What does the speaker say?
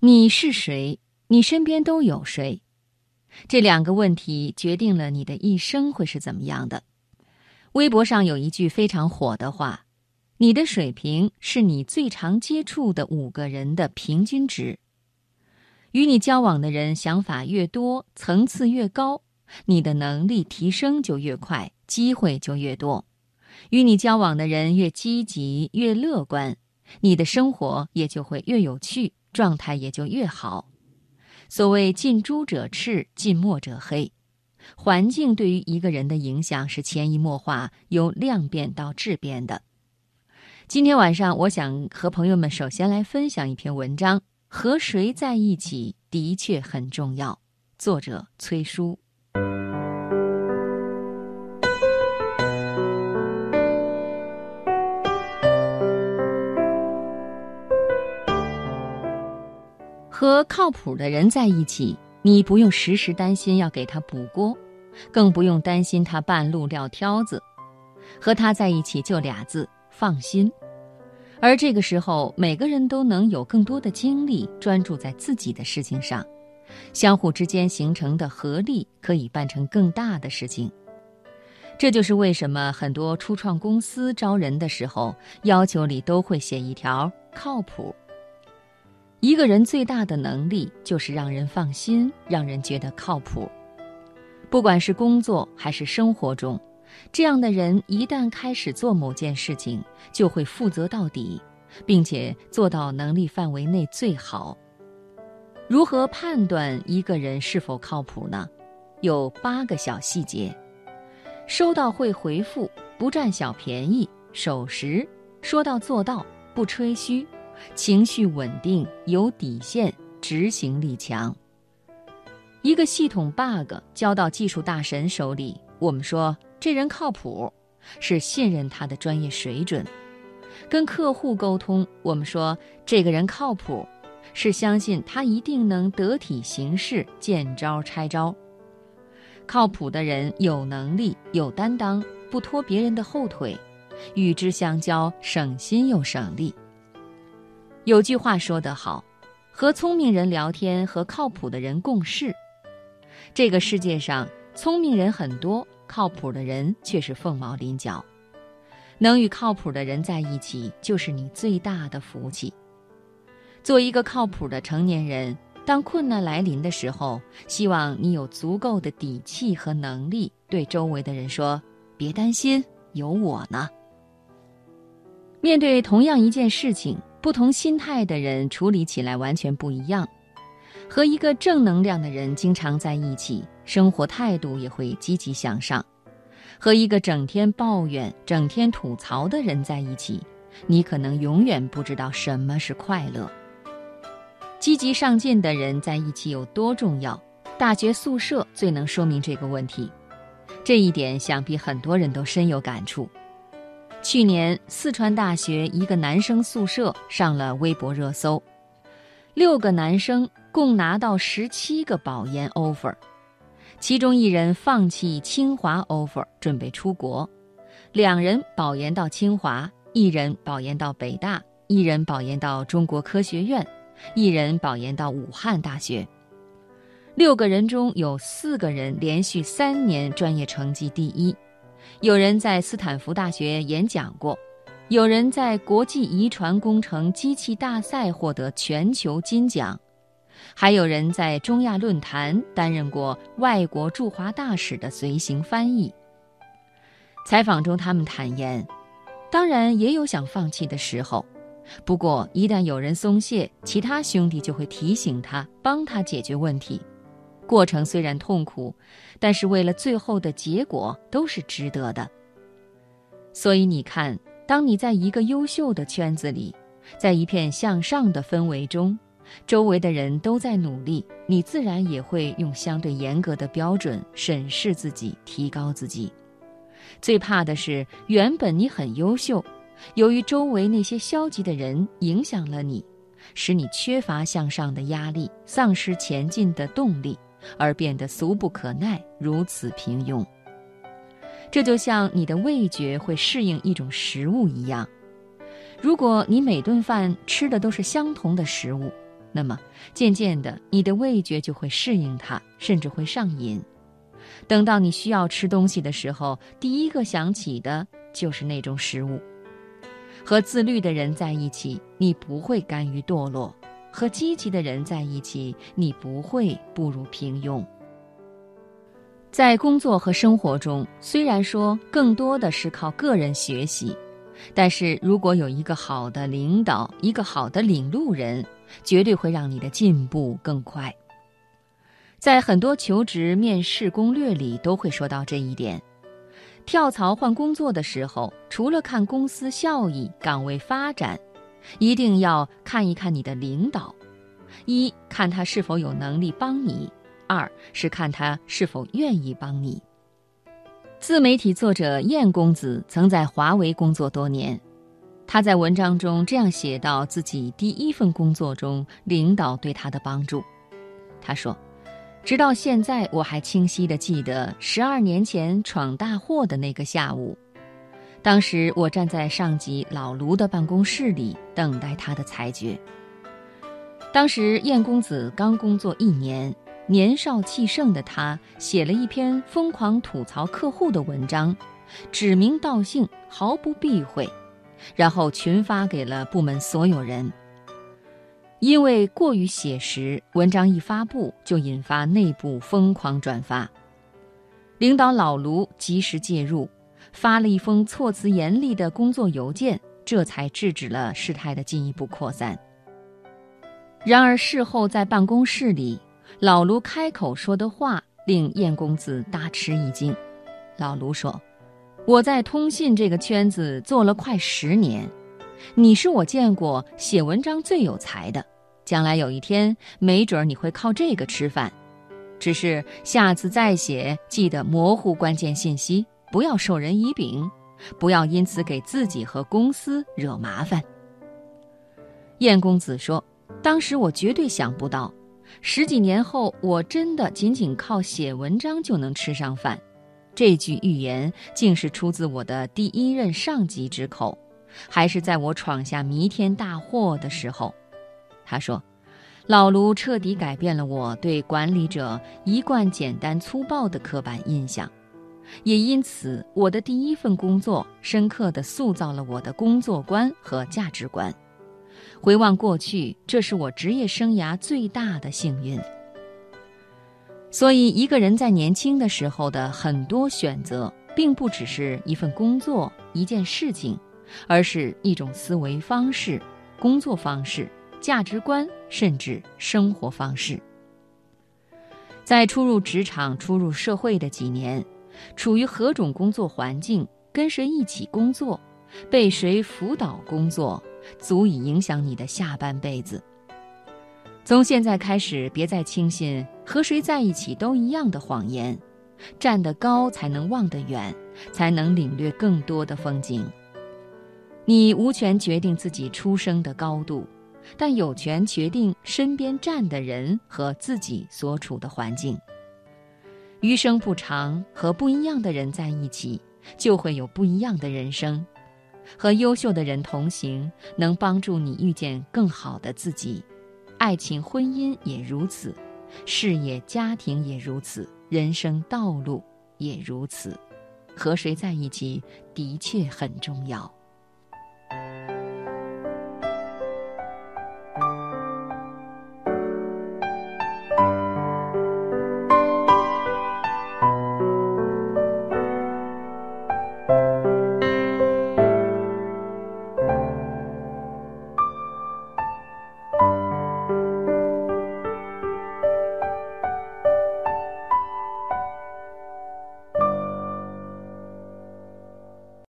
你是谁？你身边都有谁？这两个问题决定了你的一生会是怎么样的。微博上有一句非常火的话：“你的水平是你最常接触的五个人的平均值。”与你交往的人想法越多，层次越高，你的能力提升就越快，机会就越多。与你交往的人越积极、越乐观，你的生活也就会越有趣。状态也就越好。所谓近朱者赤，近墨者黑。环境对于一个人的影响是潜移默化，由量变到质变的。今天晚上，我想和朋友们首先来分享一篇文章：和谁在一起的确很重要。作者崔叔。和靠谱的人在一起，你不用时时担心要给他补锅，更不用担心他半路撂挑子。和他在一起就俩字：放心。而这个时候，每个人都能有更多的精力专注在自己的事情上，相互之间形成的合力可以办成更大的事情。这就是为什么很多初创公司招人的时候，要求里都会写一条靠谱。一个人最大的能力就是让人放心，让人觉得靠谱。不管是工作还是生活中，这样的人一旦开始做某件事情，就会负责到底，并且做到能力范围内最好。如何判断一个人是否靠谱呢？有八个小细节：收到会回复，不占小便宜，守时，说到做到，不吹嘘。情绪稳定，有底线，执行力强。一个系统 bug 交到技术大神手里，我们说这人靠谱，是信任他的专业水准；跟客户沟通，我们说这个人靠谱，是相信他一定能得体行事，见招拆招。靠谱的人有能力、有担当，不拖别人的后腿，与之相交省心又省力。有句话说得好，和聪明人聊天，和靠谱的人共事。这个世界上聪明人很多，靠谱的人却是凤毛麟角。能与靠谱的人在一起，就是你最大的福气。做一个靠谱的成年人，当困难来临的时候，希望你有足够的底气和能力，对周围的人说：“别担心，有我呢。”面对同样一件事情。不同心态的人处理起来完全不一样。和一个正能量的人经常在一起，生活态度也会积极向上；和一个整天抱怨、整天吐槽的人在一起，你可能永远不知道什么是快乐。积极上进的人在一起有多重要？大学宿舍最能说明这个问题。这一点想必很多人都深有感触。去年，四川大学一个男生宿舍上了微博热搜，六个男生共拿到十七个保研 offer，其中一人放弃清华 offer 准备出国，两人保研到清华，一人保研到北大，一人保研到中国科学院，一人保研到武汉大学。六个人中有四个人连续三年专业成绩第一。有人在斯坦福大学演讲过，有人在国际遗传工程机器大赛获得全球金奖，还有人在中亚论坛担任过外国驻华大使的随行翻译。采访中，他们坦言，当然也有想放弃的时候，不过一旦有人松懈，其他兄弟就会提醒他，帮他解决问题。过程虽然痛苦，但是为了最后的结果都是值得的。所以你看，当你在一个优秀的圈子里，在一片向上的氛围中，周围的人都在努力，你自然也会用相对严格的标准审视自己，提高自己。最怕的是，原本你很优秀，由于周围那些消极的人影响了你，使你缺乏向上的压力，丧失前进的动力。而变得俗不可耐，如此平庸。这就像你的味觉会适应一种食物一样，如果你每顿饭吃的都是相同的食物，那么渐渐的，你的味觉就会适应它，甚至会上瘾。等到你需要吃东西的时候，第一个想起的就是那种食物。和自律的人在一起，你不会甘于堕落；和积极的人在一起，你不会步入平庸。在工作和生活中，虽然说更多的是靠个人学习，但是如果有一个好的领导，一个好的领路人，绝对会让你的进步更快。在很多求职面试攻略里都会说到这一点。跳槽换工作的时候，除了看公司效益、岗位发展，一定要看一看你的领导。一看他是否有能力帮你；二是看他是否愿意帮你。自媒体作者燕公子曾在华为工作多年，他在文章中这样写到自己第一份工作中领导对他的帮助。他说。直到现在，我还清晰地记得十二年前闯大祸的那个下午。当时我站在上级老卢的办公室里，等待他的裁决。当时燕公子刚工作一年，年少气盛的他写了一篇疯狂吐槽客户的文章，指名道姓，毫不避讳，然后群发给了部门所有人。因为过于写实，文章一发布就引发内部疯狂转发。领导老卢及时介入，发了一封措辞严厉的工作邮件，这才制止了事态的进一步扩散。然而事后在办公室里，老卢开口说的话令燕公子大吃一惊。老卢说：“我在通信这个圈子做了快十年。”你是我见过写文章最有才的，将来有一天，没准你会靠这个吃饭。只是下次再写，记得模糊关键信息，不要授人以柄，不要因此给自己和公司惹麻烦。燕公子说：“当时我绝对想不到，十几年后，我真的仅仅靠写文章就能吃上饭。”这句预言竟是出自我的第一任上级之口。还是在我闯下弥天大祸的时候，他说：“老卢彻底改变了我对管理者一贯简单粗暴的刻板印象，也因此我的第一份工作深刻地塑造了我的工作观和价值观。回望过去，这是我职业生涯最大的幸运。所以，一个人在年轻的时候的很多选择，并不只是一份工作、一件事情。”而是一种思维方式、工作方式、价值观，甚至生活方式。在初入职场、初入社会的几年，处于何种工作环境，跟谁一起工作，被谁辅导工作，足以影响你的下半辈子。从现在开始，别再轻信和谁在一起都一样的谎言。站得高才能望得远，才能领略更多的风景。你无权决定自己出生的高度，但有权决定身边站的人和自己所处的环境。余生不长，和不一样的人在一起，就会有不一样的人生。和优秀的人同行，能帮助你遇见更好的自己。爱情、婚姻也如此，事业、家庭也如此，人生道路也如此。和谁在一起，的确很重要。